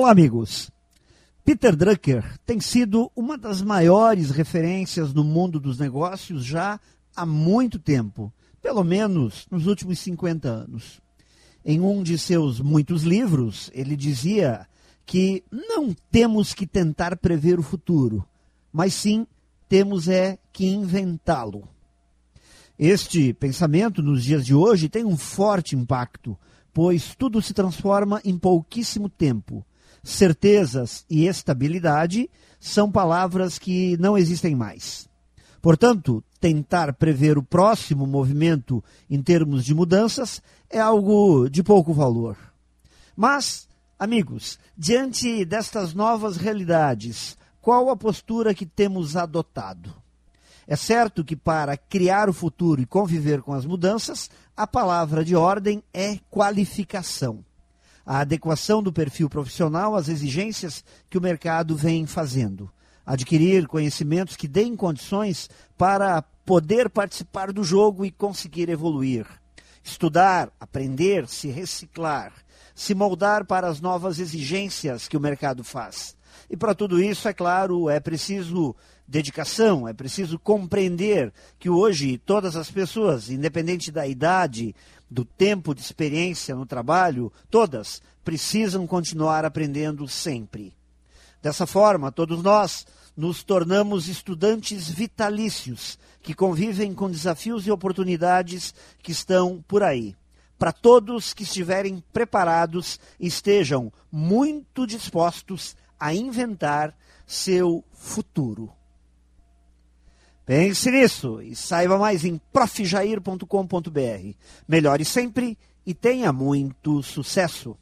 Olá, amigos. Peter Drucker tem sido uma das maiores referências no mundo dos negócios já há muito tempo, pelo menos nos últimos 50 anos. Em um de seus muitos livros, ele dizia que não temos que tentar prever o futuro, mas sim temos é que inventá-lo. Este pensamento nos dias de hoje tem um forte impacto, pois tudo se transforma em pouquíssimo tempo certezas e estabilidade são palavras que não existem mais. Portanto, tentar prever o próximo movimento em termos de mudanças é algo de pouco valor. Mas, amigos, diante destas novas realidades, qual a postura que temos adotado? É certo que para criar o futuro e conviver com as mudanças, a palavra de ordem é qualificação a adequação do perfil profissional às exigências que o mercado vem fazendo. Adquirir conhecimentos que deem condições para poder participar do jogo e conseguir evoluir. Estudar, aprender, se reciclar, se moldar para as novas exigências que o mercado faz. E para tudo isso, é claro, é preciso dedicação, é preciso compreender que hoje todas as pessoas, independente da idade, do tempo de experiência no trabalho, todas precisam continuar aprendendo sempre. Dessa forma, todos nós nos tornamos estudantes vitalícios que convivem com desafios e oportunidades que estão por aí. Para todos que estiverem preparados, estejam muito dispostos a inventar seu futuro. Pense nisso e saiba mais em profjair.com.br. Melhore sempre e tenha muito sucesso!